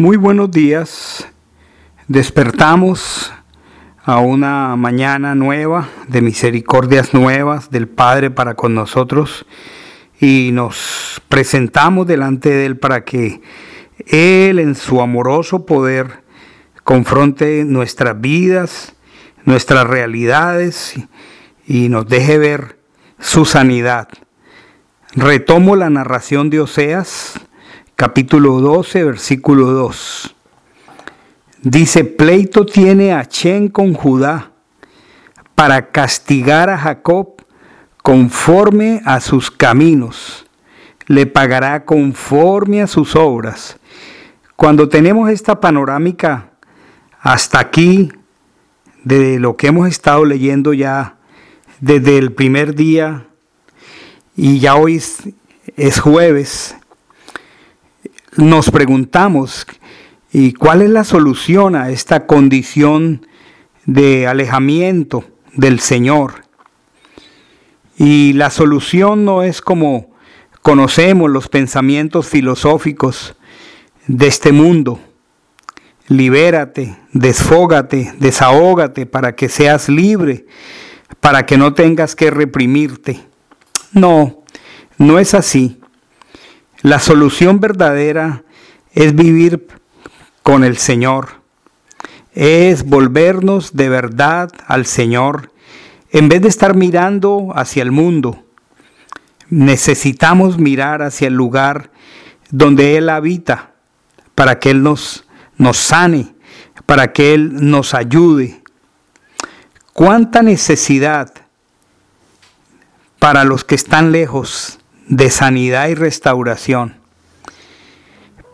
Muy buenos días. Despertamos a una mañana nueva de misericordias nuevas del Padre para con nosotros y nos presentamos delante de Él para que Él en su amoroso poder confronte nuestras vidas, nuestras realidades y nos deje ver su sanidad. Retomo la narración de Oseas capítulo 12, versículo 2. Dice, pleito tiene a Chen con Judá para castigar a Jacob conforme a sus caminos. Le pagará conforme a sus obras. Cuando tenemos esta panorámica hasta aquí de lo que hemos estado leyendo ya desde el primer día y ya hoy es jueves, nos preguntamos, ¿y cuál es la solución a esta condición de alejamiento del Señor? Y la solución no es como conocemos los pensamientos filosóficos de este mundo. Libérate, desfógate, desahógate para que seas libre, para que no tengas que reprimirte. No, no es así. La solución verdadera es vivir con el Señor, es volvernos de verdad al Señor en vez de estar mirando hacia el mundo. Necesitamos mirar hacia el lugar donde Él habita para que Él nos, nos sane, para que Él nos ayude. ¿Cuánta necesidad para los que están lejos de sanidad y restauración.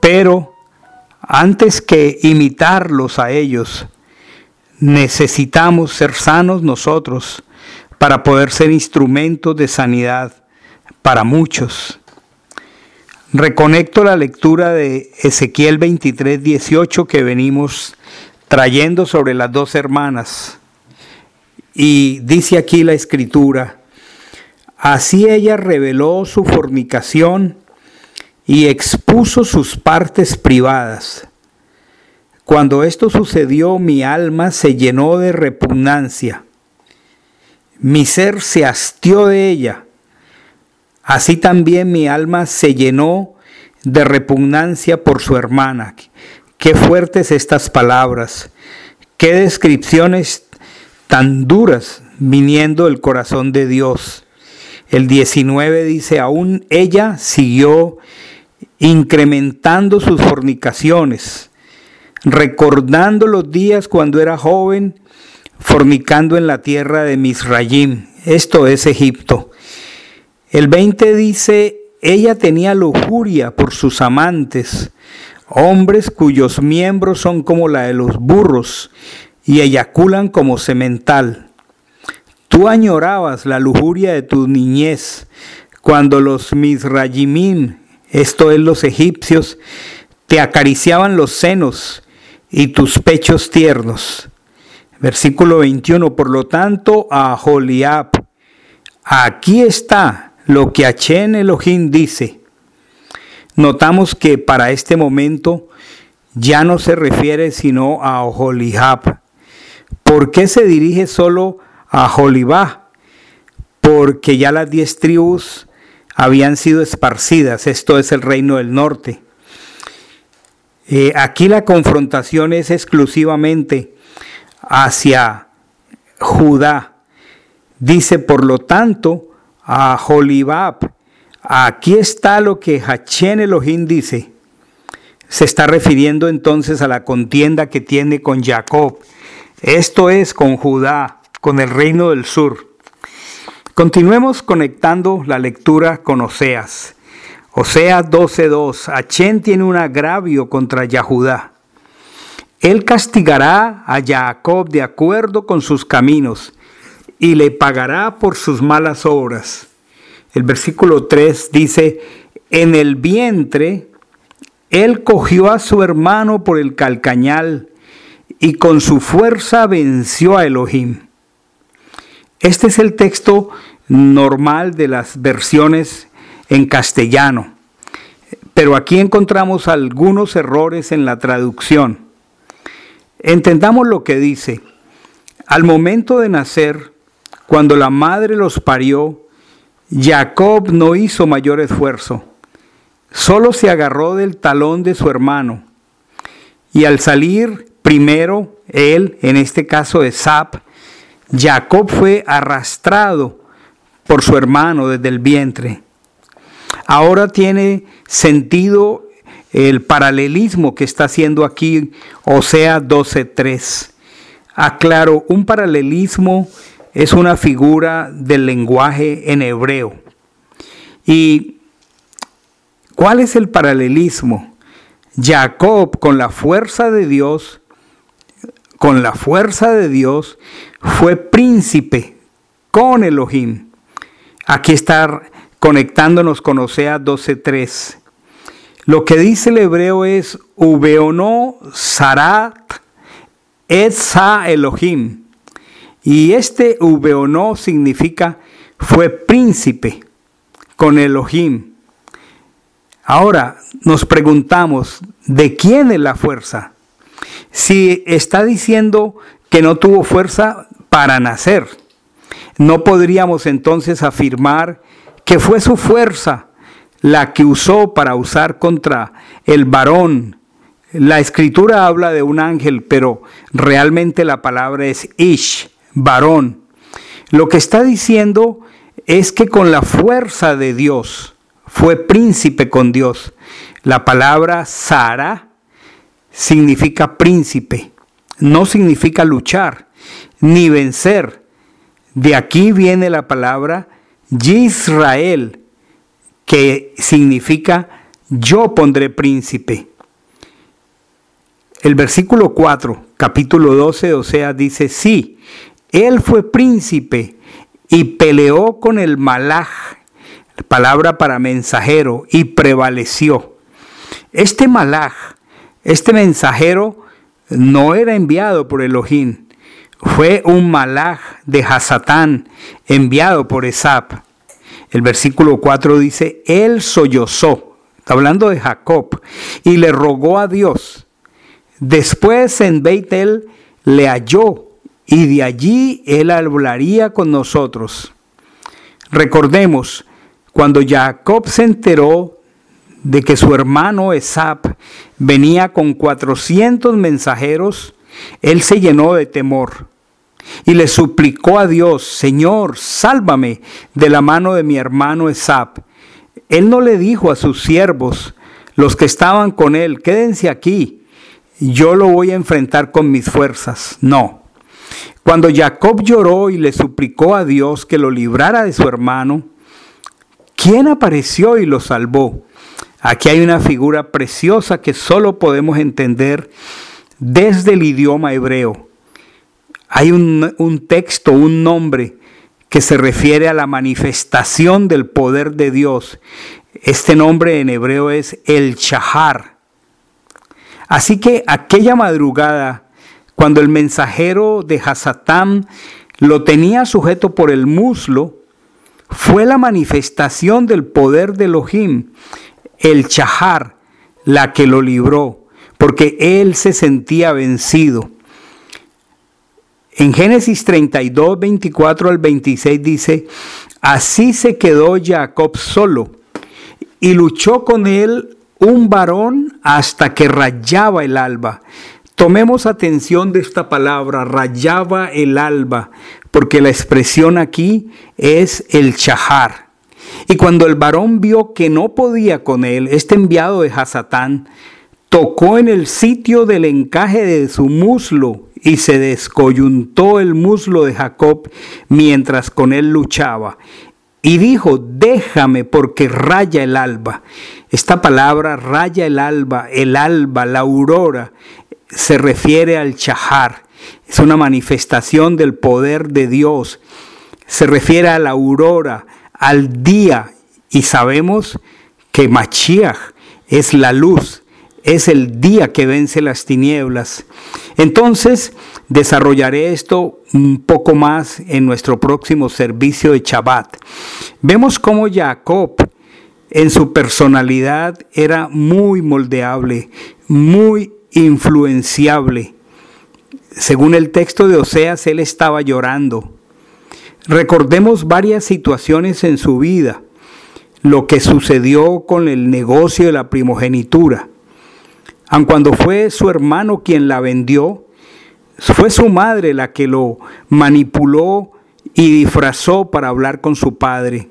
Pero antes que imitarlos a ellos, necesitamos ser sanos nosotros para poder ser instrumentos de sanidad para muchos. Reconecto la lectura de Ezequiel 23, 18 que venimos trayendo sobre las dos hermanas. Y dice aquí la escritura, Así ella reveló su fornicación y expuso sus partes privadas. Cuando esto sucedió, mi alma se llenó de repugnancia. Mi ser se hastió de ella. Así también mi alma se llenó de repugnancia por su hermana. Qué fuertes estas palabras. Qué descripciones tan duras viniendo del corazón de Dios. El 19 dice, aún ella siguió incrementando sus fornicaciones, recordando los días cuando era joven, fornicando en la tierra de Misrayim. Esto es Egipto. El 20 dice, ella tenía lujuria por sus amantes, hombres cuyos miembros son como la de los burros y eyaculan como semental. Tú añorabas la lujuria de tu niñez cuando los misrayimín, esto es los egipcios, te acariciaban los senos y tus pechos tiernos. Versículo 21, por lo tanto, a Joliab, aquí está lo que Achen Elohim dice. Notamos que para este momento ya no se refiere sino a Joliab. ¿Por qué se dirige solo a Jolibá, porque ya las diez tribus habían sido esparcidas, esto es el reino del norte. Eh, aquí la confrontación es exclusivamente hacia Judá. Dice, por lo tanto, a Jolibab, aquí está lo que Hachén Elohim dice. Se está refiriendo entonces a la contienda que tiene con Jacob. Esto es con Judá con el reino del sur. Continuemos conectando la lectura con Oseas. Oseas 12.2. Achén tiene un agravio contra Yahudá. Él castigará a Jacob de acuerdo con sus caminos y le pagará por sus malas obras. El versículo 3 dice, en el vientre él cogió a su hermano por el calcañal y con su fuerza venció a Elohim. Este es el texto normal de las versiones en castellano. pero aquí encontramos algunos errores en la traducción. Entendamos lo que dice. Al momento de nacer, cuando la madre los parió, Jacob no hizo mayor esfuerzo, solo se agarró del talón de su hermano. Y al salir primero, él, en este caso Esap, Jacob fue arrastrado por su hermano desde el vientre. Ahora tiene sentido el paralelismo que está haciendo aquí Osea 12.3. Aclaro, un paralelismo es una figura del lenguaje en hebreo. ¿Y cuál es el paralelismo? Jacob con la fuerza de Dios, con la fuerza de Dios, fue príncipe con Elohim. Aquí está conectándonos con Osea 12.3. Lo que dice el hebreo es Ubeono Sarat Etza Elohim. Y este Ubeono significa fue príncipe con Elohim. Ahora nos preguntamos, ¿de quién es la fuerza? Si está diciendo que no tuvo fuerza para nacer, no podríamos entonces afirmar que fue su fuerza la que usó para usar contra el varón. La escritura habla de un ángel, pero realmente la palabra es ish, varón. Lo que está diciendo es que con la fuerza de Dios fue príncipe con Dios. La palabra Sara significa príncipe, no significa luchar ni vencer. De aquí viene la palabra Yisrael, que significa yo pondré príncipe. El versículo 4, capítulo 12 o sea, dice, sí, él fue príncipe y peleó con el malaj, palabra para mensajero, y prevaleció. Este malaj, este mensajero, no era enviado por Elohim, fue un malaj de Hasatán enviado por Esap. El versículo 4 dice, él sollozó, está hablando de Jacob, y le rogó a Dios. Después en Beitel le halló y de allí Él hablaría con nosotros. Recordemos, cuando Jacob se enteró de que su hermano Esap venía con 400 mensajeros, él se llenó de temor y le suplicó a Dios, Señor, sálvame de la mano de mi hermano Esap. Él no le dijo a sus siervos, los que estaban con él, quédense aquí, yo lo voy a enfrentar con mis fuerzas. No, cuando Jacob lloró y le suplicó a Dios que lo librara de su hermano, ¿quién apareció y lo salvó? Aquí hay una figura preciosa que solo podemos entender desde el idioma hebreo. Hay un, texto, un nombre que se refiere a la manifestación del poder de Dios. Este nombre en hebreo es el Chahar. Así que aquella madrugada cuando el mensajero de Hasatán lo tenía sujeto por el muslo, fue la manifestación del poder de Elohim, el Chahar, la que lo libró, porque él se sentía vencido. En Génesis 32, 24 al 26 dice, así se quedó Jacob solo y luchó con él un varón hasta que rayaba el alba. Tomemos atención de esta palabra, rayaba el alba, porque la expresión aquí es el chahar. Y cuando el varón vio que no podía con él, este enviado de Hasatán, tocó en el sitio del encaje de su muslo y se descoyuntó el muslo de Jacob mientras con él luchaba. Y dijo, déjame porque raya el alba. Esta palabra raya el alba, el alba, la aurora, se refiere al Chahar, es una manifestación del poder de Dios, se refiere a la aurora, al día, y sabemos que Machiach es la luz, es el día que vence las tinieblas. Entonces, desarrollaré esto un poco más en nuestro próximo servicio de Shabbat. Vemos cómo Jacob en su personalidad era muy moldeable, muy influenciable. Según el texto de Oseas, él estaba llorando. Recordemos varias situaciones en su vida, lo que sucedió con el negocio de la primogenitura. Aun cuando fue su hermano quien la vendió, fue su madre la que lo manipuló y disfrazó para hablar con su padre.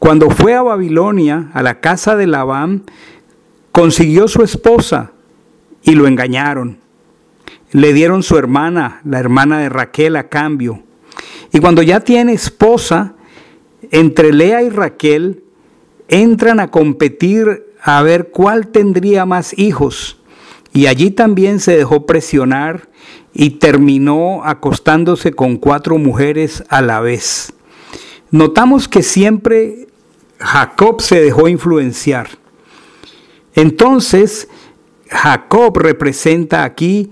Cuando fue a Babilonia, a la casa de Labán, consiguió su esposa y lo engañaron. Le dieron su hermana, la hermana de Raquel, a cambio. Y cuando ya tiene esposa, entre Lea y Raquel entran a competir a ver cuál tendría más hijos. Y allí también se dejó presionar y terminó acostándose con cuatro mujeres a la vez. Notamos que siempre Jacob se dejó influenciar. Entonces, Jacob representa aquí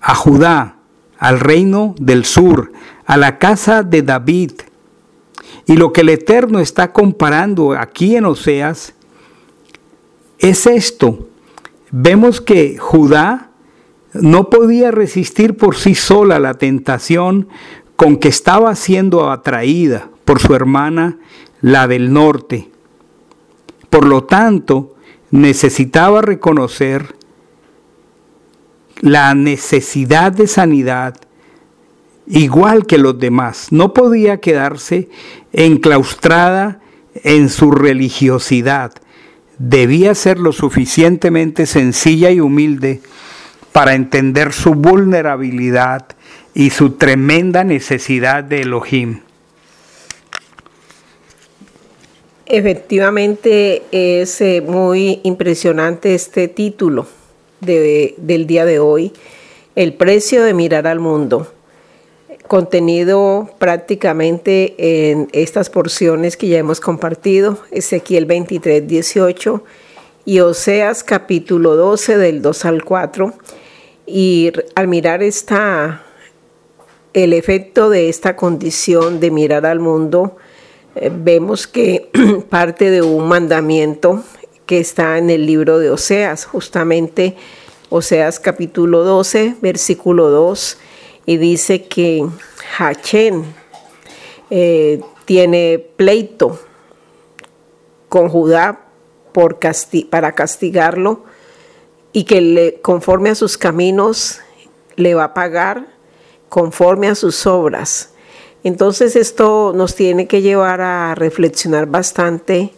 a Judá, al reino del sur, a la casa de David. Y lo que el Eterno está comparando aquí en Oseas es esto. Vemos que Judá no podía resistir por sí sola la tentación con que estaba siendo atraída por su hermana, la del norte. Por lo tanto, necesitaba reconocer la necesidad de sanidad igual que los demás. No podía quedarse enclaustrada en su religiosidad. Debía ser lo suficientemente sencilla y humilde para entender su vulnerabilidad y su tremenda necesidad de Elohim. Efectivamente es eh, muy impresionante este título del día de hoy, El precio de mirar al mundo, contenido prácticamente en estas porciones que ya hemos compartido, Ezequiel 23, 18 y Oseas capítulo 12 del 2 al 4 y al mirar esta, el efecto de esta condición de mirar al mundo, eh, vemos que parte de un mandamiento que está en el libro de Oseas, justamente Oseas capítulo 12, versículo 2, y dice que Hachén eh, tiene pleito con Judá por para castigarlo y que le, conforme a sus caminos le va a pagar conforme a sus obras. Entonces esto nos tiene que llevar a reflexionar bastante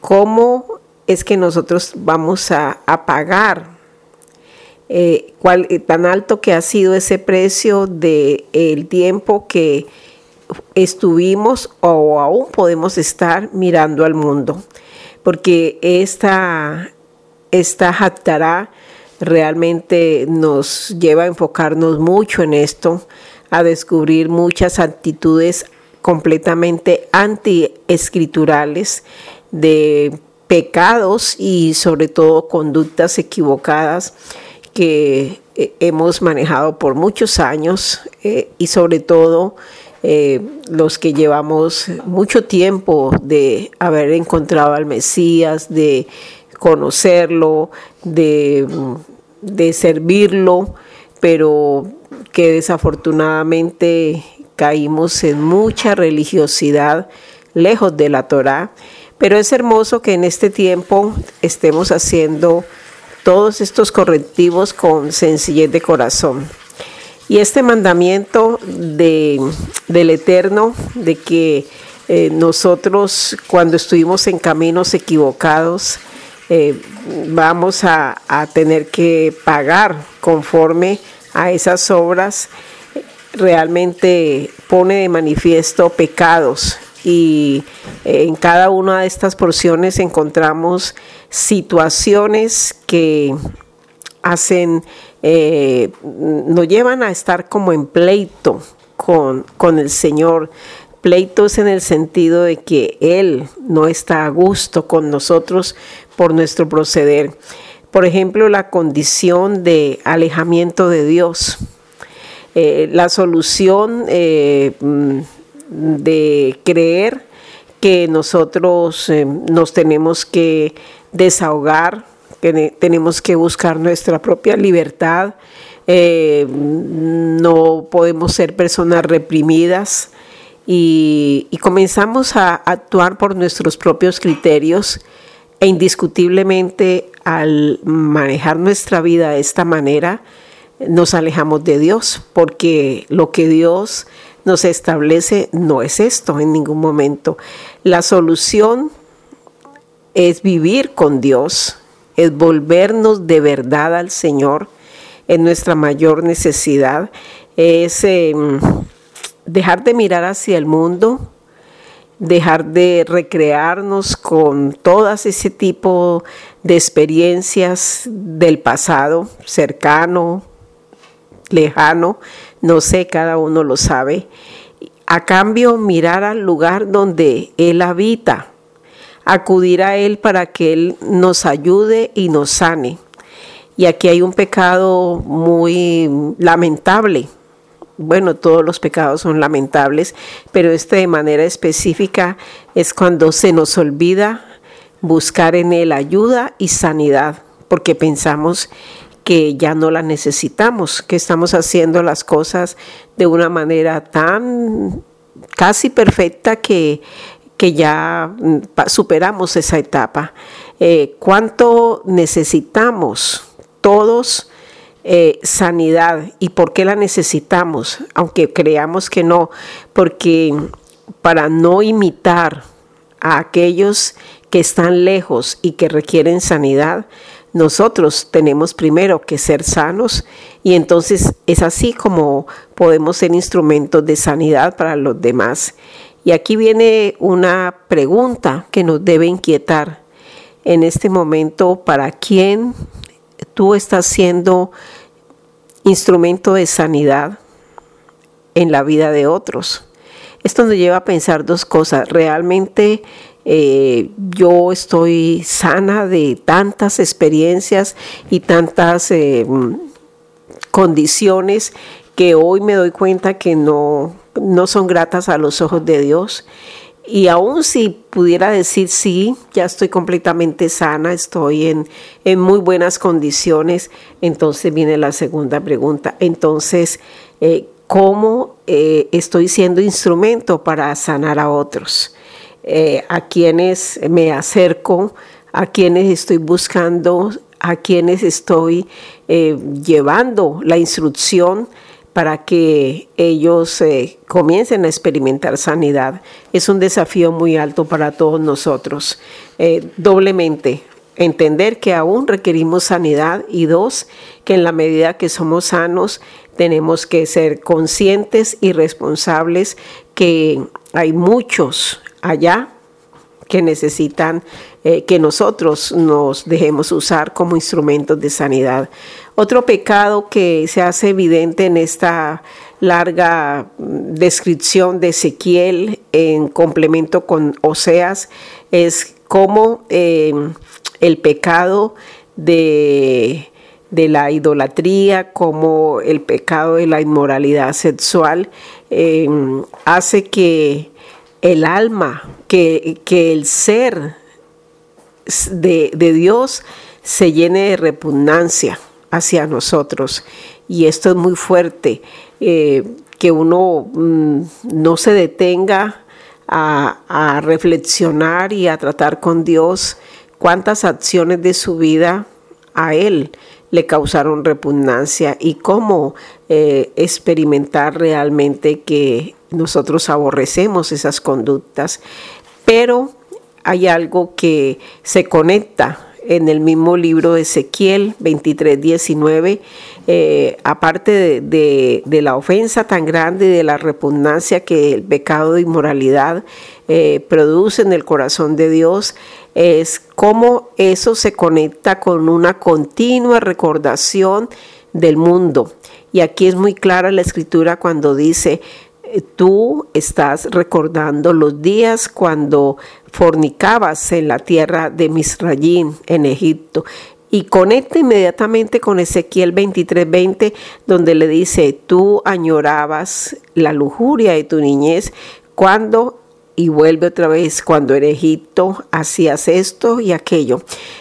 cómo es que nosotros vamos a, pagar eh, eh, tan alto que ha sido ese precio del el tiempo que estuvimos o aún podemos estar mirando al mundo. Porque esta, esta Haftarah realmente nos lleva a enfocarnos mucho en esto, a descubrir muchas actitudes completamente antiescriturales de pecados y sobre todo conductas equivocadas que eh, hemos manejado por muchos años eh, y sobre todo eh, los que llevamos mucho tiempo de haber encontrado al Mesías, de conocerlo, de, servirlo, pero que desafortunadamente caímos en mucha religiosidad lejos de la Torá. Pero es hermoso que en este tiempo estemos haciendo todos estos correctivos con sencillez de corazón. Y este mandamiento de, del Eterno, de que eh, nosotros cuando estuvimos en caminos equivocados, eh, vamos a, tener que pagar conforme a esas obras, realmente pone de manifiesto pecados y en cada una de estas porciones encontramos situaciones que hacen, eh, nos llevan a estar como en pleito con, con el Señor, pleitos en el sentido de que Él no está a gusto con nosotros por nuestro proceder. Por ejemplo, la condición de alejamiento de Dios. Eh, la solución eh, mm, de creer que nosotros eh, nos tenemos que desahogar, que tenemos que buscar nuestra propia libertad, eh, no podemos ser personas reprimidas y, y comenzamos a actuar por nuestros propios criterios e indiscutiblemente al manejar nuestra vida de esta manera, nos alejamos de Dios, porque lo que Dios nos establece no es esto en ningún momento. La solución es vivir con Dios, es volvernos de verdad al Señor en nuestra mayor necesidad, es em, dejar de mirar hacia el mundo, dejar de recrearnos con todas ese tipo de experiencias del pasado, cercano, lejano, no sé, cada uno lo sabe. A cambio, mirar al lugar donde Él habita, acudir a Él para que Él nos ayude y nos sane. Y aquí hay un pecado muy lamentable. Bueno, todos los pecados son lamentables, pero este de manera específica es cuando se nos olvida buscar en Él ayuda y sanidad, porque pensamos que ya no la necesitamos, que estamos haciendo las cosas de una manera tan casi perfecta que, que ya mm, superamos esa etapa. Eh, ¿Cuánto necesitamos todos eh, sanidad? ¿Y por qué la necesitamos? Aunque creamos que no, porque para no imitar a aquellos que están lejos y que requieren sanidad, nosotros tenemos primero que ser sanos y entonces es así como podemos ser instrumentos de sanidad para los demás. Y aquí viene una pregunta que nos debe inquietar en este momento, ¿para quién tú estás siendo instrumento de sanidad en la vida de otros? Esto nos lleva a pensar dos cosas. ¿Realmente eh, yo estoy sana de tantas experiencias y tantas eh, condiciones que hoy me doy cuenta que no, no son gratas a los ojos de Dios. Y aún si pudiera decir sí, ya estoy completamente sana, estoy en, en muy buenas condiciones, entonces viene la segunda pregunta. Entonces, eh, ¿cómo estoy siendo instrumento para sanar a otros? Eh, a quienes me acerco, a quienes estoy buscando, a quienes estoy eh, llevando la instrucción para que ellos eh, comiencen a experimentar sanidad. Es un desafío muy alto para todos nosotros. doblemente, entender que aún requerimos sanidad y dos, que en la medida que somos sanos, tenemos que ser conscientes y responsables que hay muchos allá que necesitan eh, que nosotros nos dejemos usar como instrumentos de sanidad. Otro pecado que se hace evidente en esta larga mm, descripción de Ezequiel en complemento con Oseas es cómo eh, el pecado de, la idolatría, como el pecado de la inmoralidad sexual, eh, hace que el alma, que, el ser de, Dios se llene de repugnancia hacia nosotros. Y esto es muy fuerte, eh, que uno mm, no se detenga a, a, reflexionar y a tratar con Dios cuántas acciones de su vida a Él le causaron repugnancia y cómo eh, experimentar realmente que nosotros aborrecemos esas conductas. Pero hay algo que se conecta en el mismo libro de Ezequiel 23, 19, eh, aparte de, la ofensa tan grande y de la repugnancia que el pecado de inmoralidad eh, produce en el corazón de Dios, es cómo eso se conecta con una continua recordación del mundo. Y aquí es muy clara la escritura cuando dice, tú estás recordando los días cuando fornicabas en la tierra de Misrayim, en Egipto. Y conecta inmediatamente con Ezequiel 23:20, donde le dice, tú añorabas la lujuria de tu niñez cuando y vuelve otra vez cuando en Egipto hacías esto y aquello.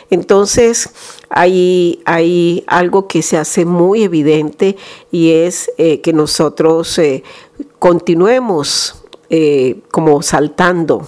Entonces hay, hay algo que se hace muy evidente y es eh, que nosotros eh, continuemos eh, como saltando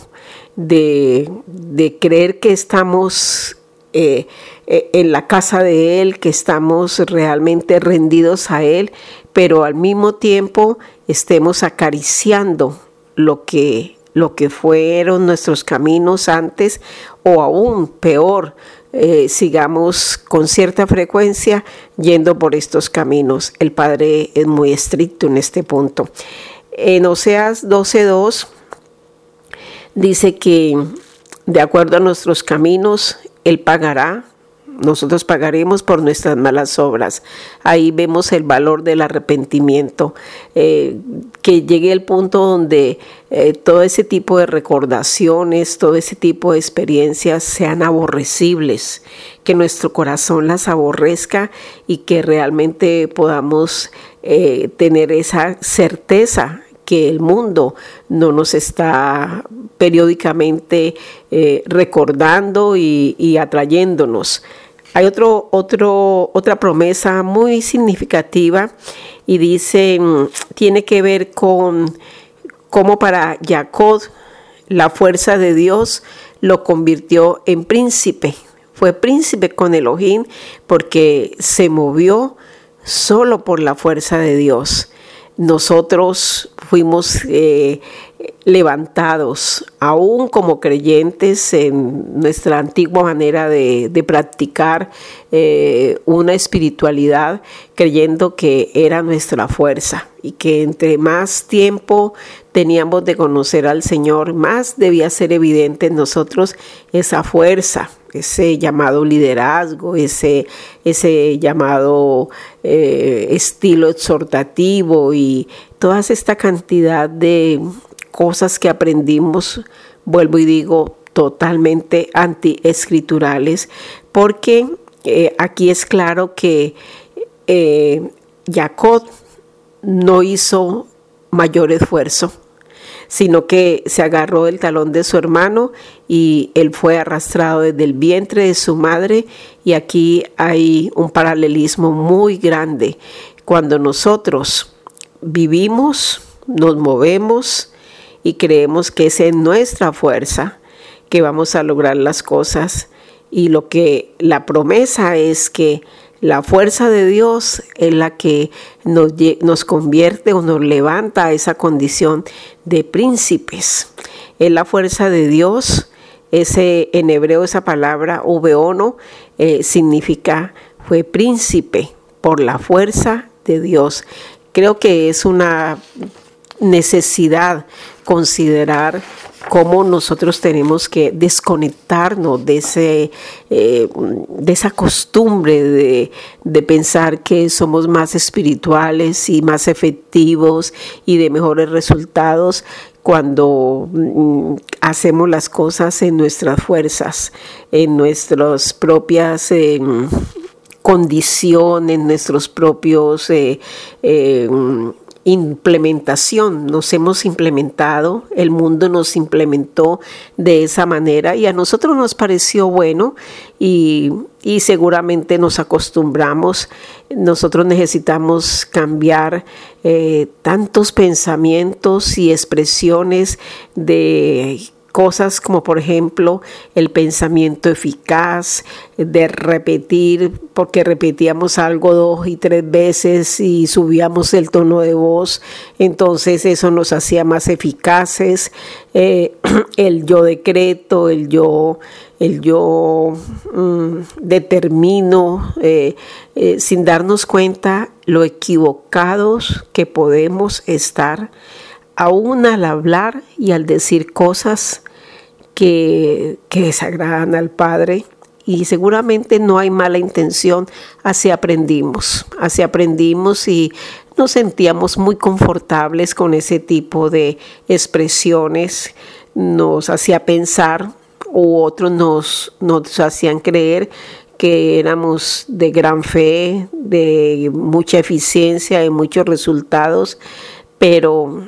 de, creer que estamos en la casa de Él, que estamos realmente rendidos a Él, pero al mismo tiempo estemos acariciando lo que, lo que fueron nuestros caminos antes o aún peor, eh, sigamos con cierta frecuencia yendo por estos caminos. El Padre es muy estricto en este punto. En Oseas 12.2 dice que de acuerdo a nuestros caminos, Él pagará nosotros pagaremos por nuestras malas obras. Ahí vemos el valor del arrepentimiento, eh, que llegue el punto donde eh, todo ese tipo de recordaciones, todo ese tipo de experiencias sean aborrecibles, que nuestro corazón las aborrezca y que realmente podamos eh, tener esa certeza que el mundo no nos está periódicamente recordando y, y atrayéndonos. Hay otro, otro, otra promesa muy significativa y dice, mm, tiene que ver con cómo para Jacob la fuerza de Dios lo convirtió en príncipe. Fue príncipe con Elohim porque se movió solo por la fuerza de Dios. Nosotros fuimos eh, levantados, aún como creyentes en nuestra antigua manera de, practicar eh, una espiritualidad, creyendo que era nuestra fuerza y que entre más tiempo teníamos de conocer al Señor, más debía ser evidente en nosotros esa fuerza, ese llamado liderazgo, ese, ese llamado eh, estilo exhortativo y toda esta cantidad de cosas que aprendimos, vuelvo y digo, totalmente antiescriturales, porque eh, aquí es claro que eh, Jacob no hizo mayor esfuerzo, sino que se agarró el talón de su hermano y él fue arrastrado desde el vientre de su madre y aquí hay un paralelismo muy grande. Cuando nosotros vivimos, nos movemos, y creemos que es en nuestra fuerza que vamos a lograr las cosas y lo que la promesa es que la fuerza de Dios es la que nos, nos convierte o nos levanta a esa condición de príncipes. Es la fuerza de Dios. Ese, en hebreo esa palabra ubeono eh, significa fue príncipe por la fuerza de Dios. Creo que es una necesidad considerar cómo nosotros tenemos que desconectarnos de, ese, eh, de esa costumbre de, de, pensar que somos más espirituales y más efectivos y de mejores resultados cuando mm, hacemos las cosas en nuestras fuerzas, en nuestras propias... condiciones, en nuestros propios eh, eh, implementación, nos hemos implementado, el mundo nos implementó de esa manera y a nosotros nos pareció bueno y, seguramente nos acostumbramos. Nosotros necesitamos cambiar eh, tantos pensamientos y expresiones de cosas como por ejemplo el pensamiento eficaz, de repetir, porque repetíamos algo dos y tres veces y subíamos el tono de voz, entonces eso nos hacía más eficaces, eh, el yo decreto, el yo, el yo mm, determino, eh, eh, sin darnos cuenta lo equivocados que podemos estar aún al hablar y al decir cosas que, desagradan al Padre. Y seguramente no hay mala intención, así aprendimos, así aprendimos y nos sentíamos muy confortables con ese tipo de expresiones, nos hacía pensar u otros nos, nos hacían creer que éramos de gran fe, de mucha eficiencia, de muchos resultados, pero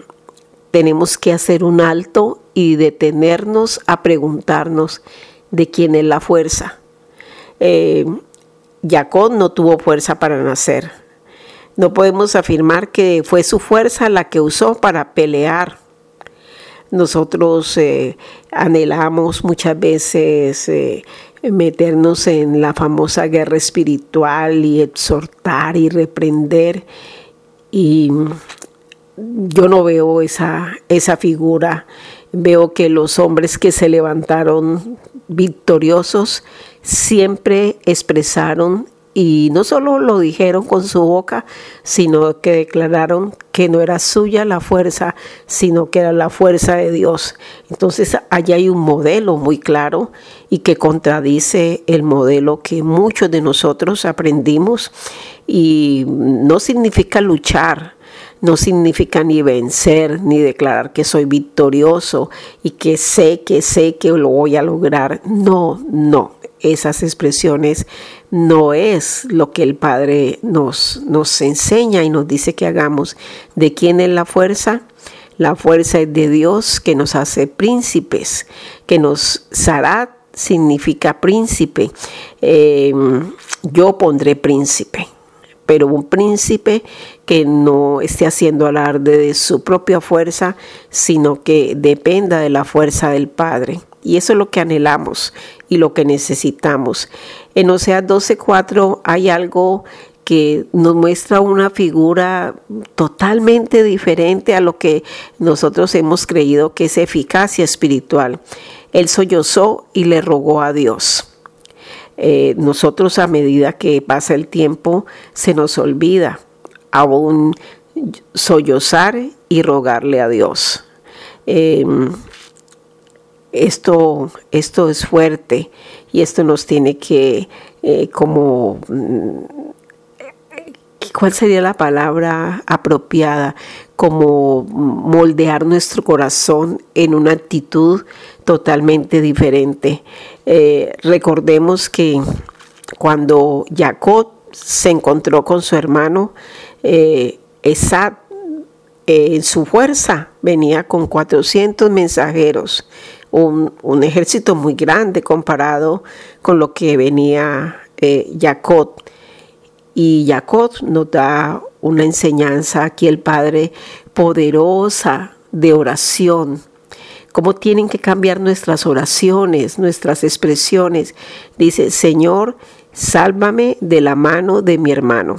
tenemos que hacer un alto y detenernos a preguntarnos de quién es la fuerza. Eh, Jacob no tuvo fuerza para nacer. No podemos afirmar que fue su fuerza la que usó para pelear. Nosotros eh, anhelamos muchas veces eh, meternos en la famosa guerra espiritual y exhortar y reprender. Y yo no veo esa, esa figura. Veo que los hombres que se levantaron victoriosos siempre expresaron y no solo lo dijeron con su boca, sino que declararon que no era suya la fuerza, sino que era la fuerza de Dios. Entonces allá hay un modelo muy claro y que contradice el modelo que muchos de nosotros aprendimos y no significa luchar, no significa ni vencer, ni declarar que soy victorioso y que sé, que sé que lo voy a lograr. No, no, esas expresiones no es lo que el Padre nos, nos enseña y nos dice que hagamos. ¿De quién es la fuerza? La fuerza es de Dios que nos hace príncipes, que nos hará significa príncipe. Em, yo pondré príncipe pero un príncipe que no esté haciendo alarde de su propia fuerza, sino que dependa de la fuerza del Padre. Y eso es lo que anhelamos y lo que necesitamos. En Oseas 12:4 hay algo que nos muestra una figura totalmente diferente a lo que nosotros hemos creído que es eficacia espiritual. Él sollozó y le rogó a Dios. Eh, nosotros a medida que pasa el tiempo se nos olvida aún sollozar y rogarle a Dios. Em, esto, esto es fuerte y esto nos tiene que eh, como mm, ¿cuál sería la palabra apropiada? Como moldear nuestro corazón en una actitud totalmente diferente. Eh, recordemos que cuando Jacob se encontró con su hermano, eh, Esad, eh, en su fuerza venía con 400 mensajeros, un, un, ejército muy grande comparado con lo que venía Jacob. Y Jacob nos da una enseñanza aquí el Padre poderosa de oración, cómo tienen que cambiar nuestras oraciones, nuestras expresiones. Dice, Señor, sálvame de la mano de mi hermano.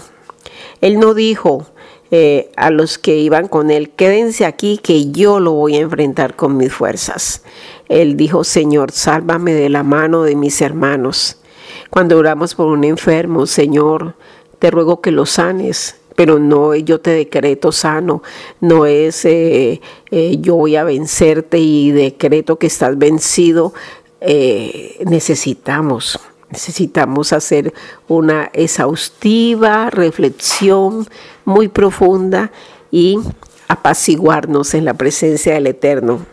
Él no dijo eh, a los que iban con él, quédense aquí que yo lo voy a enfrentar con mis fuerzas. Él dijo, Señor, sálvame de la mano de mis hermanos. Cuando oramos por un enfermo, Señor, te ruego que lo sanes, pero no yo te decreto sano, no es eh, eh, yo voy a vencerte y decreto que estás vencido. Eh, necesitamos, necesitamos hacer una exhaustiva reflexión muy profunda y apaciguarnos en la presencia del Eterno.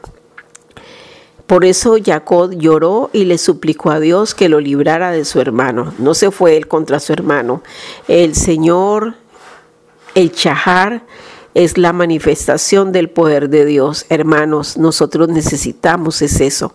Por eso Jacob lloró y le suplicó a Dios que lo librara de su hermano. No se fue él contra su hermano. El Señor, el Chahar, es la manifestación del poder de Dios. Hermanos, nosotros necesitamos es eso,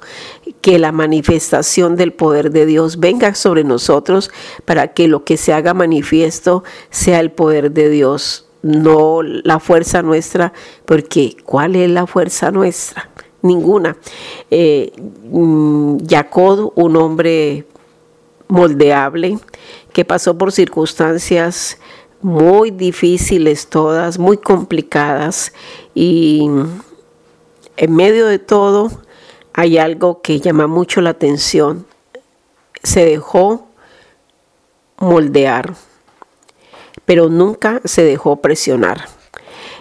que la manifestación del poder de Dios venga sobre nosotros para que lo que se haga manifiesto sea el poder de Dios, no la fuerza nuestra, porque ¿cuál es la fuerza nuestra? Ninguna. Eh, mm, Jacob, un hombre moldeable, que pasó por circunstancias muy difíciles todas, muy complicadas, y en medio de todo hay algo que llama mucho la atención. Se dejó moldear, pero nunca se dejó presionar.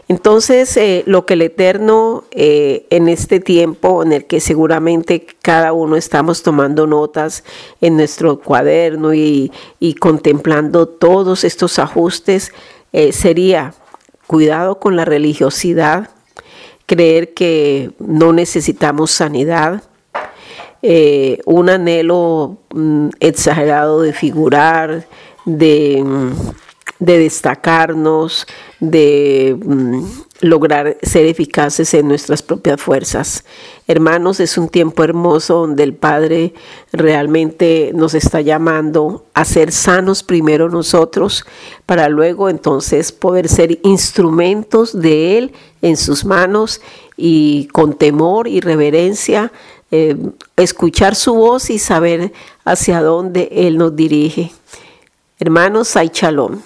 Entonces, eh, lo que el Eterno eh, en este tiempo en el que seguramente cada uno estamos tomando notas en nuestro cuaderno y, contemplando todos estos ajustes, eh, sería cuidado con la religiosidad, creer que no necesitamos sanidad, un anhelo mm, exagerado de figurar, de mm, de destacarnos, de mm, lograr ser eficaces en nuestras propias fuerzas. Hermanos, es un tiempo hermoso donde el Padre realmente nos está llamando a ser sanos primero nosotros, para luego entonces poder ser instrumentos de Él en sus manos y con temor y reverencia eh, escuchar su voz y saber hacia dónde Él nos dirige. Hermanos, hay shalom.